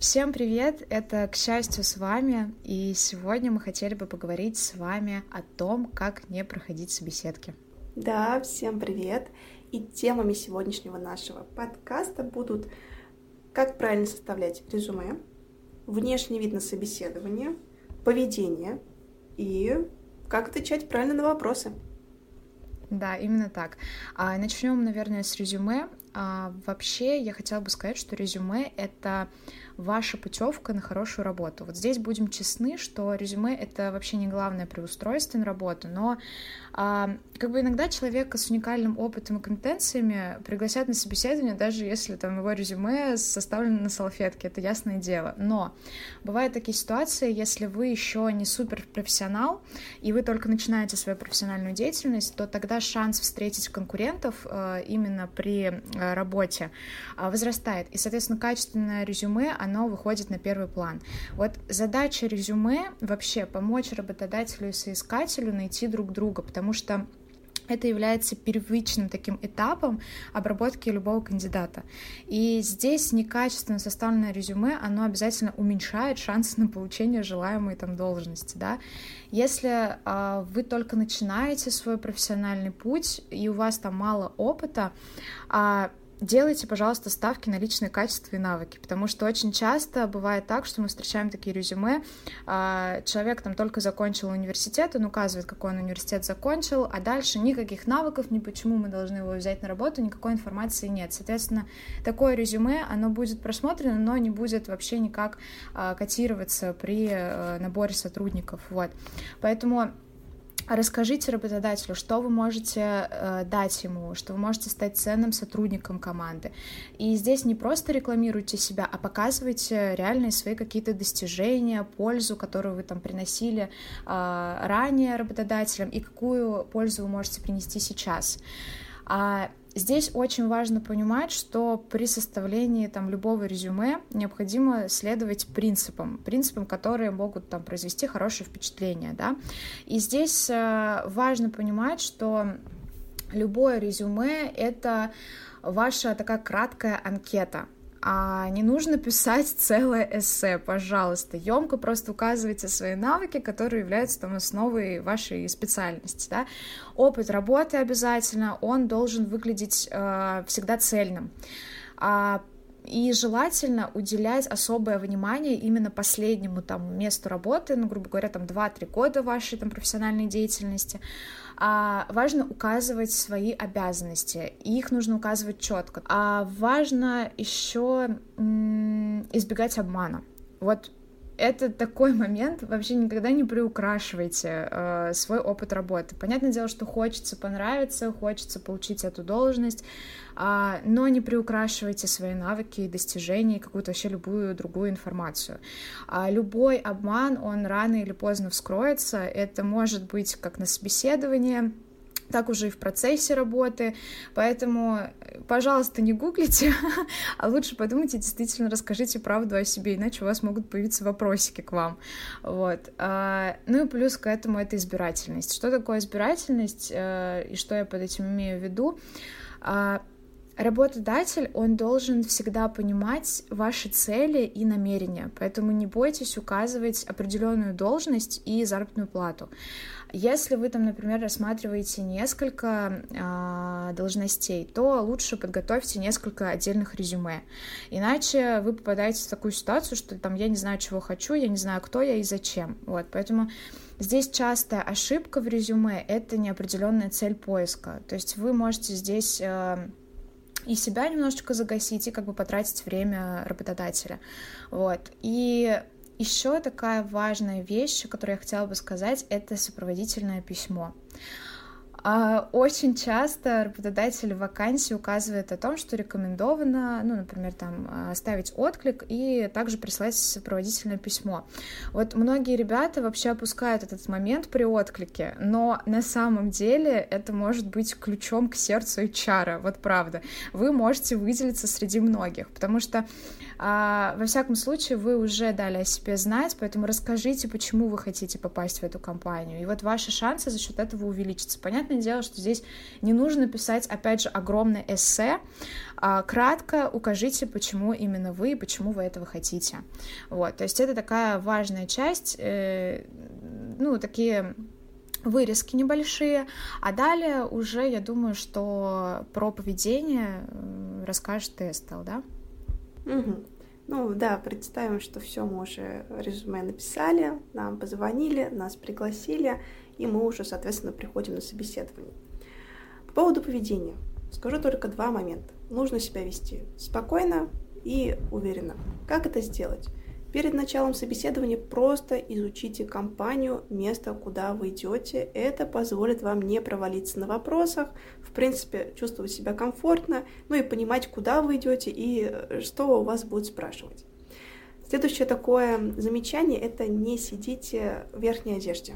Всем привет! Это «К счастью» с вами, и сегодня мы хотели бы поговорить с вами о том, как не проходить собеседки. Да, всем привет! И темами сегодняшнего нашего подкаста будут как правильно составлять резюме, внешний вид на собеседование, поведение и как отвечать правильно на вопросы. Да, именно так. А, начнем, наверное, с резюме. А, вообще, я хотела бы сказать, что резюме — это ваша путевка на хорошую работу. Вот здесь будем честны, что резюме — это вообще не главное при устройстве на работу, но а, как бы иногда человека с уникальным опытом и компетенциями пригласят на собеседование, даже если там его резюме составлено на салфетке, это ясное дело. Но бывают такие ситуации, если вы еще не супер профессионал, и вы только начинаете свою профессиональную деятельность, то тогда шанс встретить конкурентов э, именно при работе э, возрастает. И, соответственно, качественное резюме, оно выходит на первый план. Вот задача резюме вообще помочь работодателю и соискателю найти друг друга, потому что это является первичным таким этапом обработки любого кандидата. И здесь некачественно составленное резюме, оно обязательно уменьшает шансы на получение желаемой там должности, да. Если э, вы только начинаете свой профессиональный путь и у вас там мало опыта, э, делайте, пожалуйста, ставки на личные качества и навыки, потому что очень часто бывает так, что мы встречаем такие резюме, а, человек там только закончил университет, он указывает, какой он университет закончил, а дальше никаких навыков, ни почему мы должны его взять на работу, никакой информации нет. Соответственно, такое резюме, оно будет просмотрено, но не будет вообще никак а, котироваться при э, наборе сотрудников, вот. Поэтому Расскажите работодателю, что вы можете э, дать ему, что вы можете стать ценным сотрудником команды. И здесь не просто рекламируйте себя, а показывайте реальные свои какие-то достижения, пользу, которую вы там приносили э, ранее работодателям, и какую пользу вы можете принести сейчас. А Здесь очень важно понимать, что при составлении там, любого резюме необходимо следовать принципам, принципам, которые могут там, произвести хорошее впечатление. Да? И здесь э, важно понимать, что любое резюме — это ваша такая краткая анкета — а не нужно писать целое эссе, пожалуйста. Емко просто указывайте свои навыки, которые являются там основой вашей специальности. Да? Опыт работы обязательно, он должен выглядеть э, всегда цельным. А и желательно уделять особое внимание именно последнему там месту работы, ну, грубо говоря, там 2-3 года вашей там профессиональной деятельности, а, важно указывать свои обязанности, их нужно указывать четко. А важно еще избегать обмана. Вот это такой момент, вообще никогда не приукрашивайте э, свой опыт работы. Понятное дело, что хочется понравиться, хочется получить эту должность, э, но не приукрашивайте свои навыки и достижения, какую-то вообще любую другую информацию. А любой обман, он рано или поздно вскроется, это может быть как на собеседовании, так уже и в процессе работы, поэтому, пожалуйста, не гуглите, а лучше подумайте, действительно расскажите правду о себе, иначе у вас могут появиться вопросики к вам, вот. А, ну и плюс к этому это избирательность. Что такое избирательность э, и что я под этим имею в виду? Работодатель, он должен всегда понимать ваши цели и намерения, поэтому не бойтесь указывать определенную должность и заработную плату. Если вы там, например, рассматриваете несколько э, должностей, то лучше подготовьте несколько отдельных резюме. Иначе вы попадаете в такую ситуацию, что там я не знаю, чего хочу, я не знаю, кто я и зачем. Вот, поэтому здесь частая ошибка в резюме — это неопределенная цель поиска. То есть вы можете здесь э, и себя немножечко загасить, и как бы потратить время работодателя. Вот. И еще такая важная вещь, которую я хотела бы сказать, это сопроводительное письмо. А, очень часто работодатель в вакансии указывает о том, что рекомендовано, ну, например, там, оставить отклик и также прислать сопроводительное письмо. Вот многие ребята вообще опускают этот момент при отклике, но на самом деле это может быть ключом к сердцу HR, вот правда. Вы можете выделиться среди многих, потому что А, во всяком случае, вы уже дали о себе знать, поэтому расскажите, почему вы хотите попасть в эту компанию. И вот ваши шансы за счет этого увеличатся. Понятное дело, что здесь не нужно писать, опять же, огромное эссе. А, кратко укажите, почему именно вы и почему вы этого хотите. Вот, то есть это такая важная часть, э, ну, такие вырезки небольшие, а далее уже, я думаю, что про поведение э, расскажет Эстел, да? Угу. Ну да, представим, что все мы уже резюме написали, нам позвонили, нас пригласили, и мы уже, соответственно, приходим на собеседование. По поводу поведения скажу только два момента. Нужно себя вести спокойно и уверенно. Как это сделать? Перед началом собеседования просто изучите компанию, место, куда вы идете. Это позволит вам не провалиться на вопросах, в принципе, чувствовать себя комфортно, ну и понимать, куда вы идете и э, что у вас будут спрашивать. Следующее такое замечание – это не сидите в верхней одежде.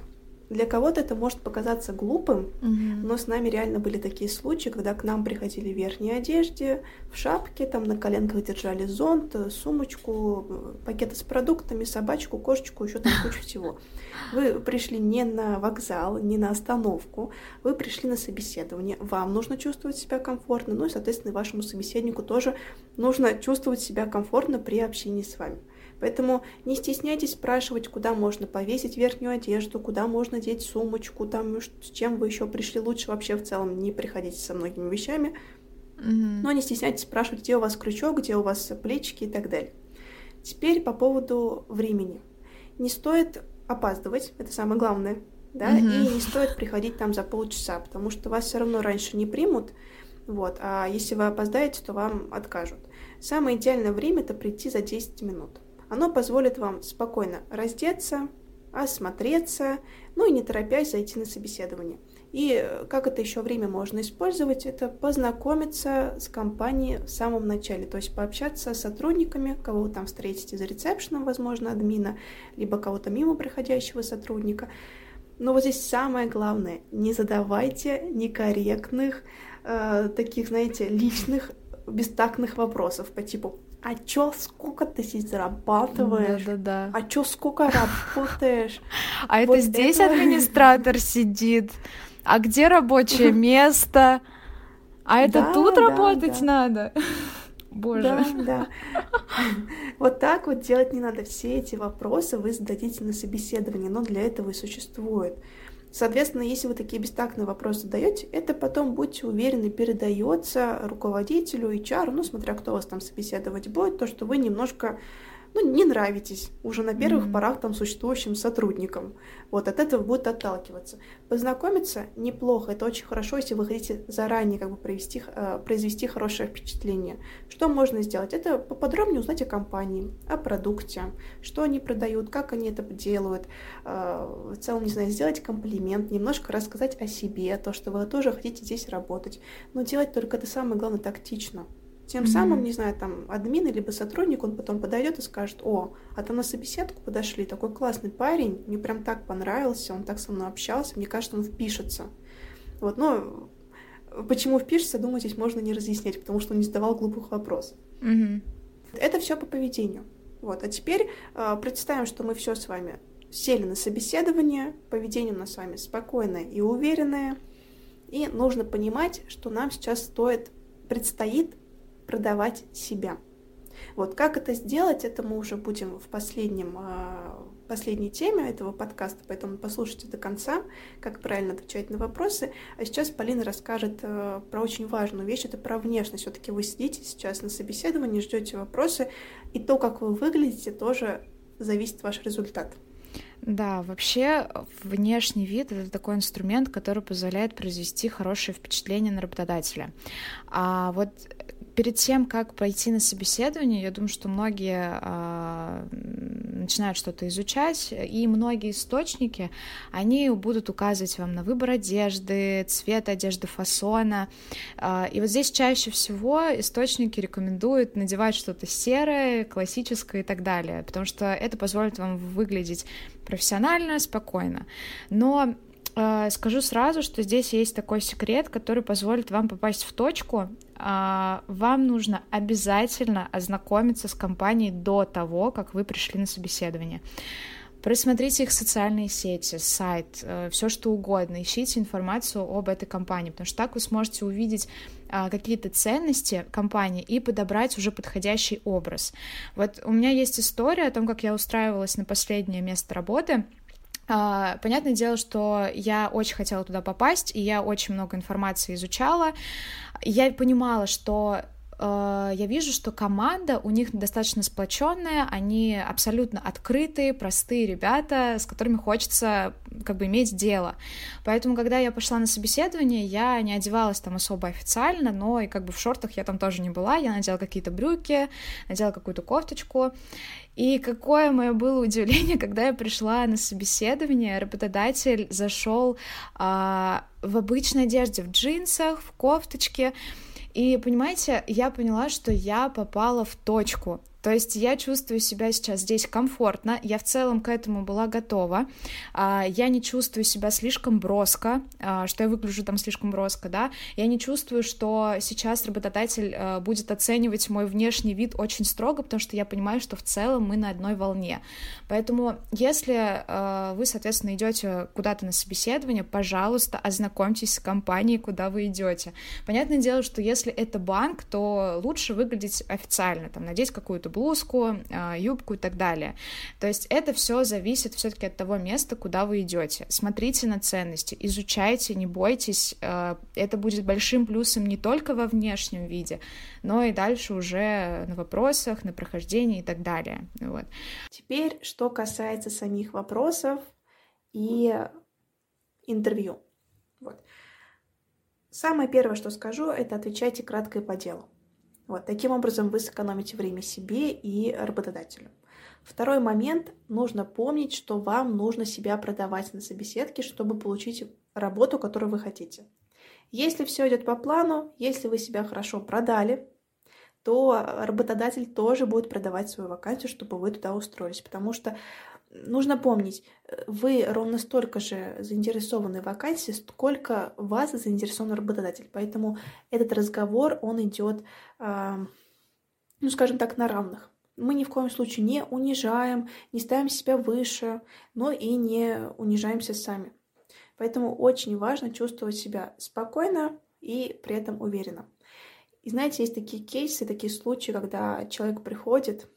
Для кого-то это может показаться глупым, mm-hmm. но с нами реально были такие случаи, когда к нам приходили в верхней одежде, в шапке, там на коленках держали зонт, сумочку, пакеты с продуктами, собачку, кошечку, еще там кучу всего. Вы пришли не на вокзал, не на остановку, вы пришли на собеседование. Вам нужно чувствовать себя комфортно, ну и, соответственно, вашему собеседнику тоже нужно чувствовать себя комфортно при общении с вами. Поэтому не стесняйтесь спрашивать, куда можно повесить верхнюю одежду, куда можно деть сумочку, там, с чем вы еще пришли. Лучше вообще в целом не приходите со многими вещами. Mm-hmm. Но не стесняйтесь спрашивать, где у вас крючок, где у вас плечики и так далее. Теперь по поводу времени. Не стоит опаздывать, это самое главное, да, mm-hmm. и не стоит приходить там за полчаса, потому что вас все равно раньше не примут, вот, а если вы опоздаете, то вам откажут. Самое идеальное время это прийти за 10 минут. Оно позволит вам спокойно раздеться, осмотреться, ну и не торопясь зайти на собеседование. И как это еще время можно использовать, это познакомиться с компанией в самом начале, то есть пообщаться с сотрудниками, кого вы там встретите за ресепшеном, возможно, админа, либо кого-то мимо проходящего сотрудника. Но вот здесь самое главное, не задавайте некорректных, э, таких, знаете, личных, бестактных вопросов по типу а чё, сколько ты здесь зарабатываешь? Да, да, да. А чё, сколько работаешь? А это здесь администратор сидит? А где рабочее место? А это тут работать надо? Боже. Да, да. Вот так вот делать не надо. Все эти вопросы вы зададите на собеседовании, но для этого и существует. Соответственно, если вы такие бестактные вопросы задаете, это потом, будьте уверены, передается руководителю, HR, ну, смотря кто вас там собеседовать будет, то, что вы немножко ну, не нравитесь уже на первых mm-hmm. порах там существующим сотрудникам. Вот от этого будет отталкиваться. Познакомиться неплохо, это очень хорошо, если вы хотите заранее как бы провести, э, произвести хорошее впечатление. Что можно сделать? Это поподробнее узнать о компании, о продукте, что они продают, как они это делают. Э, в целом, не знаю, сделать комплимент, немножко рассказать о себе, то, что вы тоже хотите здесь работать. Но делать только это самое главное тактично. Тем mm-hmm. самым, не знаю, там админ либо сотрудник, он потом подойдет и скажет, о, а то на собеседку подошли, такой классный парень, мне прям так понравился, он так со мной общался, мне кажется, он впишется. Вот, но почему впишется, думаю, здесь можно не разъяснять, потому что он не задавал глупых вопросов. Mm-hmm. Это все по поведению. Вот, а теперь э, представим, что мы все с вами сели на собеседование, поведение у нас с вами спокойное и уверенное, и нужно понимать, что нам сейчас стоит, предстоит продавать себя. Вот как это сделать, это мы уже будем в последнем, а, последней теме этого подкаста, поэтому послушайте до конца, как правильно отвечать на вопросы. А сейчас Полина расскажет э, про очень важную вещь, это про внешность. Все-таки вы сидите сейчас на собеседовании, ждете вопросы, и то, как вы выглядите, тоже зависит ваш результат. Да, вообще внешний вид это такой инструмент, который позволяет произвести хорошее впечатление на работодателя. А вот перед тем, как пойти на собеседование, я думаю, что многие э, начинают что-то изучать, и многие источники, они будут указывать вам на выбор одежды, цвет одежды, фасона. Э, и вот здесь чаще всего источники рекомендуют надевать что-то серое, классическое и так далее, потому что это позволит вам выглядеть профессионально, спокойно. Но скажу сразу, что здесь есть такой секрет, который позволит вам попасть в точку. Э, вам нужно обязательно ознакомиться с компанией до того, как вы пришли на собеседование. Просмотрите их социальные сети, сайт, э, все что угодно, ищите информацию об этой компании, потому что так вы сможете увидеть а, какие-то ценности компании и подобрать уже подходящий образ. Вот у меня есть история о том, как я устраивалась на последнее место работы. Uh, понятное дело, что я очень хотела туда попасть, и я очень много информации изучала. Я понимала, что я вижу, что команда у них достаточно сплоченная, они абсолютно открытые, простые ребята, с которыми хочется как бы иметь дело. Поэтому, когда я пошла на собеседование, я не одевалась там особо официально, но и как бы в шортах я там тоже не была, я надела какие-то брюки, надела какую-то кофточку, и какое мое было удивление, когда я пришла на собеседование, работодатель зашел а, в обычной одежде, в джинсах, в кофточке, и, понимаете, я поняла, что я попала в точку. То есть я чувствую себя сейчас здесь комфортно, я в целом к этому была готова, а, я не чувствую себя слишком броско, а, что я выгляжу там слишком броско, да, я не чувствую, что сейчас работодатель а, будет оценивать мой внешний вид очень строго, потому что я понимаю, что в целом мы на одной волне. Поэтому, если вы, соответственно, идете куда-то на собеседование, пожалуйста, ознакомьтесь с компанией, куда вы идете. Понятное дело, что если это банк, то лучше выглядеть официально, там, надеть какую-то блузку, а, юбку и так далее. То есть это все зависит все-таки от того места, куда вы идете. Смотрите на ценности, изучайте, не бойтесь. А, это будет большим плюсом не только во внешнем виде, но и дальше уже на вопросах, на прохождении и так далее. Вот. Теперь, что касается самих вопросов и интервью. Вот. Самое первое, что скажу, это отвечайте кратко и по делу. Вот, таким образом вы сэкономите время себе и работодателю. Второй момент. Нужно помнить, что вам нужно себя продавать на собеседке, чтобы получить работу, которую вы хотите. Если все идет по плану, если вы себя хорошо продали, то работодатель тоже будет продавать свою вакансию, чтобы вы туда устроились. Потому что нужно помнить, вы ровно столько же заинтересованы в вакансии, сколько вас заинтересован работодатель. Поэтому этот разговор, он идет, ну, скажем так, на равных. Мы ни в коем случае не унижаем, не ставим себя выше, но и не унижаемся сами. Поэтому очень важно чувствовать себя спокойно и при этом уверенно. И знаете, есть такие кейсы, такие случаи, когда человек приходит,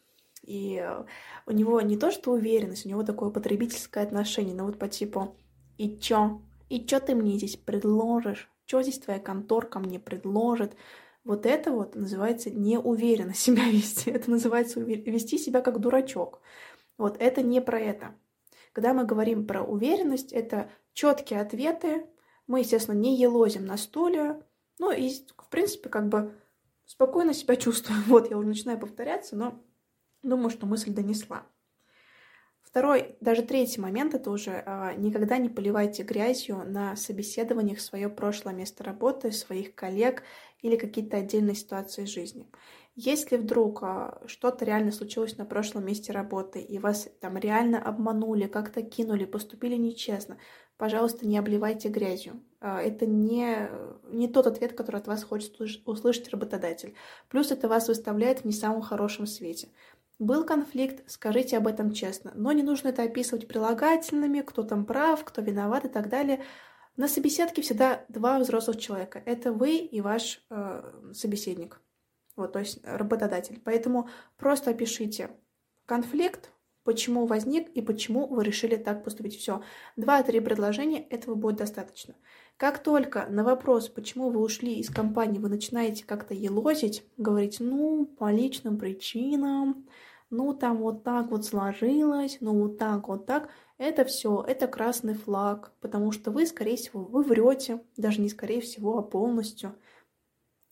и э, у него не то что уверенность, у него такое потребительское отношение, но вот по типу «И чё? И чё ты мне здесь предложишь? Чё здесь твоя конторка мне предложит?» Вот это вот называется неуверенно себя вести. Это называется вести себя как дурачок. Вот это не про это. Когда мы говорим про уверенность, это четкие ответы. Мы, естественно, не елозим на стуле. Ну и, в принципе, как бы спокойно себя чувствуем. Вот, я уже начинаю повторяться, но Думаю, что мысль донесла. Второй, даже третий момент, это уже э, никогда не поливайте грязью на собеседованиях свое прошлое место работы, своих коллег или какие-то отдельные ситуации жизни. Если вдруг э, что-то реально случилось на прошлом месте работы, и вас там реально обманули, как-то кинули, поступили нечестно, пожалуйста, не обливайте грязью. Э, это не, не тот ответ, который от вас хочет услышать работодатель. Плюс это вас выставляет в не самом хорошем свете. Был конфликт, скажите об этом честно, но не нужно это описывать прилагательными, кто там прав, кто виноват и так далее. На собеседке всегда два взрослых человека. Это вы и ваш э, собеседник, вот, то есть работодатель. Поэтому просто опишите конфликт, почему возник и почему вы решили так поступить. Все. Два-три предложения, этого будет достаточно. Как только на вопрос, почему вы ушли из компании, вы начинаете как-то елозить, говорить, ну, по личным причинам, ну, там вот так вот сложилось, ну, вот так, вот так, это все, это красный флаг, потому что вы, скорее всего, вы врете, даже не скорее всего, а полностью.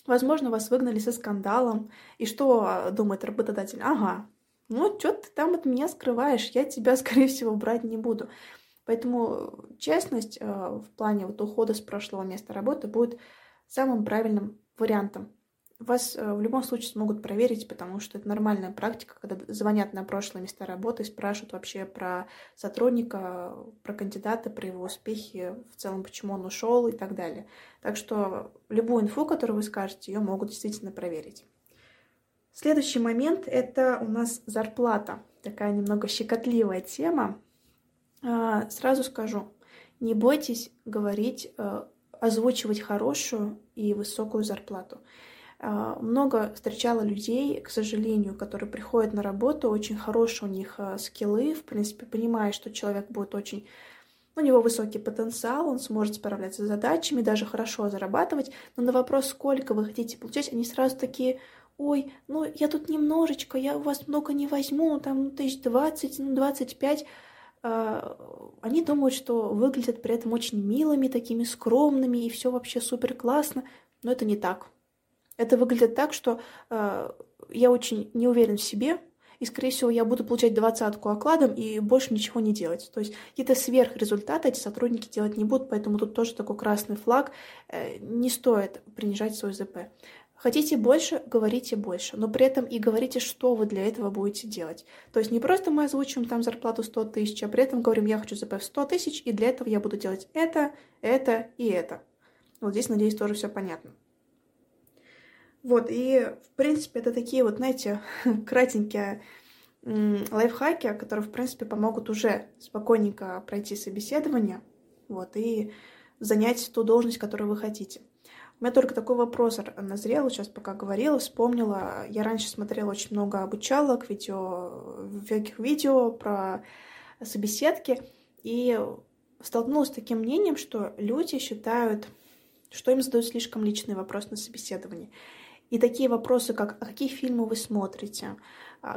Возможно, вас выгнали со скандалом. И что а, думает работодатель? Ага, ну, что ты там от меня скрываешь, я тебя, скорее всего, брать не буду. Поэтому честность э, в плане вот ухода с прошлого места работы будет самым правильным вариантом. вас э, в любом случае смогут проверить, потому что это нормальная практика, когда звонят на прошлые места работы и спрашивают вообще про сотрудника, про кандидата, про его успехи, в целом, почему он ушел и так далее. Так что любую инфу, которую вы скажете, ее могут действительно проверить. Следующий момент — это у нас зарплата. Такая немного щекотливая тема. А, сразу скажу, не бойтесь говорить, э, озвучивать хорошую и высокую зарплату. А, много встречала людей, к сожалению, которые приходят на работу, очень хорошие у них а, скиллы, в принципе, понимая, что человек будет очень... У него высокий потенциал, он сможет справляться с задачами, даже хорошо зарабатывать, но на вопрос, сколько вы хотите получать, они сразу такие, ой, ну я тут немножечко, я у вас много не возьму, там тысяч двадцать, ну двадцать пять. А, они думают, что выглядят при этом очень милыми, такими скромными, и все вообще супер классно, но это не так. Это выглядит так, что э, я очень не уверен в себе, и, скорее всего, я буду получать двадцатку окладом и больше ничего не делать. То есть какие-то сверхрезультаты эти сотрудники делать не будут, поэтому тут тоже такой красный флаг. Э, не стоит принижать свой ЗП. Хотите больше, говорите больше, но при этом и говорите, что вы для этого будете делать. То есть не просто мы озвучиваем там зарплату 100 тысяч, а при этом говорим, я хочу ЗП в 100 тысяч, и для этого я буду делать это, это и это. Вот здесь, надеюсь, тоже все понятно. Вот, и, в принципе, это такие вот, знаете, кратенькие лайфхаки, которые, в принципе, помогут уже спокойненько пройти собеседование, вот, и занять ту должность, которую вы хотите. У меня только такой вопрос назрел, сейчас пока говорила, вспомнила. Я раньше смотрела очень много обучалок, видео, всяких видео про собеседки, и столкнулась с таким мнением, что люди считают, что им задают слишком личный вопрос на собеседовании. И такие вопросы, как «А какие фильмы вы смотрите?», «А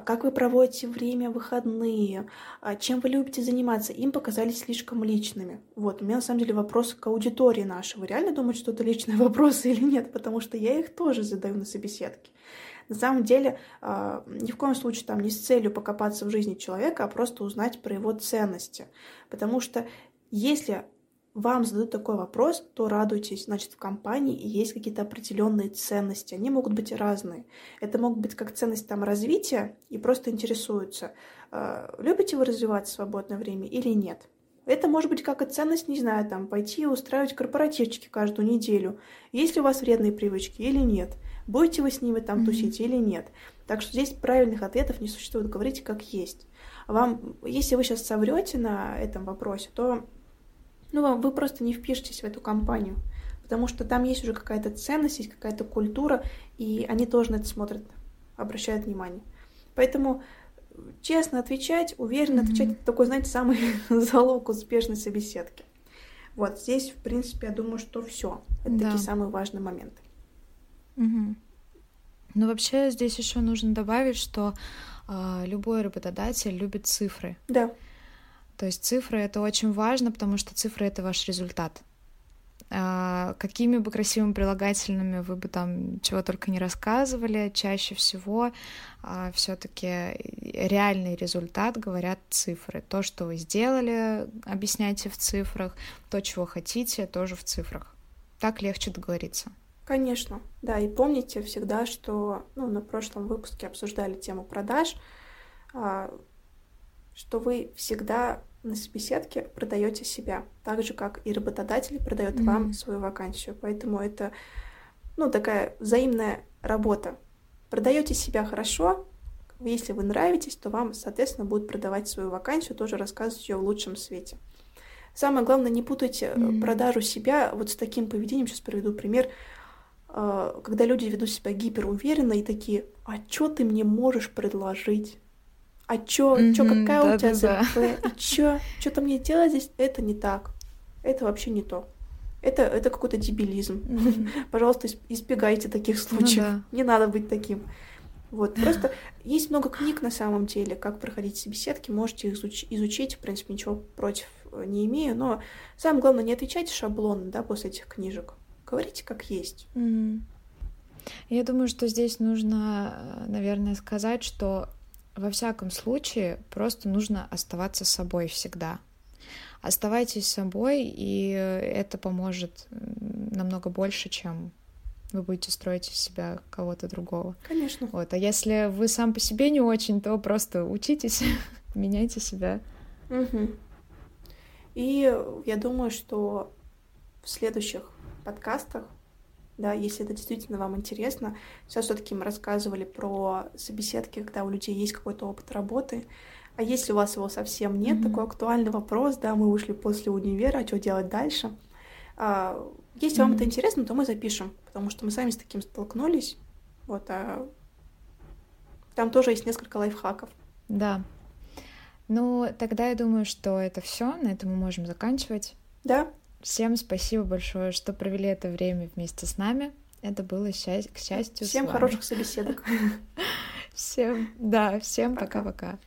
«Как вы проводите время выходные?», «А «Чем вы любите заниматься?», им показались слишком личными. Вот, у меня на самом деле вопрос к аудитории нашей. Вы реально думаете, что это личные вопросы или нет? Потому что я их тоже задаю на собеседке. На самом деле, ни в коем случае там не с целью покопаться в жизни человека, а просто узнать про его ценности. Потому что если вам задают такой вопрос, то радуйтесь, значит, в компании есть какие-то определенные ценности. Они могут быть разные. Это могут быть как ценность там развития и просто интересуются, э, любите вы развиваться в свободное время или нет. Это может быть как и ценность, не знаю, там, пойти и устраивать корпоративчики каждую неделю. Есть ли у вас вредные привычки или нет? Будете вы с ними там mm-hmm. тусить или нет? Так что здесь правильных ответов не существует. Говорите как есть. Вам, если вы сейчас соврете на этом вопросе, то ну, вы просто не впишетесь в эту компанию, потому что там есть уже какая-то ценность, есть какая-то культура, и они тоже на это смотрят, обращают внимание. Поэтому честно отвечать, уверенно mm-hmm. отвечать, это такой, знаете, самый залог успешной собеседки. Вот здесь, в принципе, я думаю, что все. Это да. такие самые важные моменты. Угу. Ну, вообще, здесь еще нужно добавить, что э, любой работодатель любит цифры. Да. То есть цифры это очень важно, потому что цифры это ваш результат. А, какими бы красивыми прилагательными вы бы там чего только не рассказывали, чаще всего а, все-таки реальный результат говорят цифры. То, что вы сделали, объясняйте в цифрах, то, чего хотите, тоже в цифрах. Так легче договориться. Конечно, да, и помните всегда, что ну, на прошлом выпуске обсуждали тему продаж, а, что вы всегда на собеседке продаете себя, так же как и работодатель продает mm-hmm. вам свою вакансию. Поэтому это ну, такая взаимная работа. Продаете себя хорошо, если вы нравитесь, то вам, соответственно, будут продавать свою вакансию, тоже рассказывать ее в лучшем свете. Самое главное, не путайте mm-hmm. продажу себя вот с таким поведением. Сейчас приведу пример. Э, когда люди ведут себя гиперуверенно и такие, а что ты мне можешь предложить? А чё, mm-hmm, чё какая да, у тебя да, ЗП, да. чё, что-то мне делать здесь, это не так, это вообще не то. Это, это какой-то дебилизм. Mm-hmm. Пожалуйста, избегайте таких ну случаев. Ну, да. Не надо быть таким. Вот, просто есть много книг на самом деле, как проходить собеседки, можете их изуч- изучить, в принципе, ничего против э, не имею, но самое главное, не отвечайте шаблонно, да, после этих книжек. Говорите как есть. Mm-hmm. Я думаю, что здесь нужно, э, наверное, сказать, что во всяком случае, просто нужно оставаться собой всегда. Оставайтесь собой, и это поможет намного больше, чем вы будете строить из себя кого-то другого. Конечно. Вот. А если вы сам по себе не очень, то просто учитесь, меняйте себя. Угу. И я думаю, что в следующих подкастах, да, если это действительно вам интересно, сейчас все-таки мы рассказывали про собеседки, когда у людей есть какой-то опыт работы, а если у вас его совсем нет, mm-hmm. такой актуальный вопрос, да, мы вышли после универа, а что делать дальше? А, если mm-hmm. вам это интересно, то мы запишем, потому что мы сами с таким столкнулись. Вот, а там тоже есть несколько лайфхаков. Да. Ну, тогда я думаю, что это все. На этом мы можем заканчивать. Да. Всем спасибо большое, что провели это время вместе с нами. Это было счасть... к счастью. Всем хороших собеседок. Всем, да, всем пока-пока.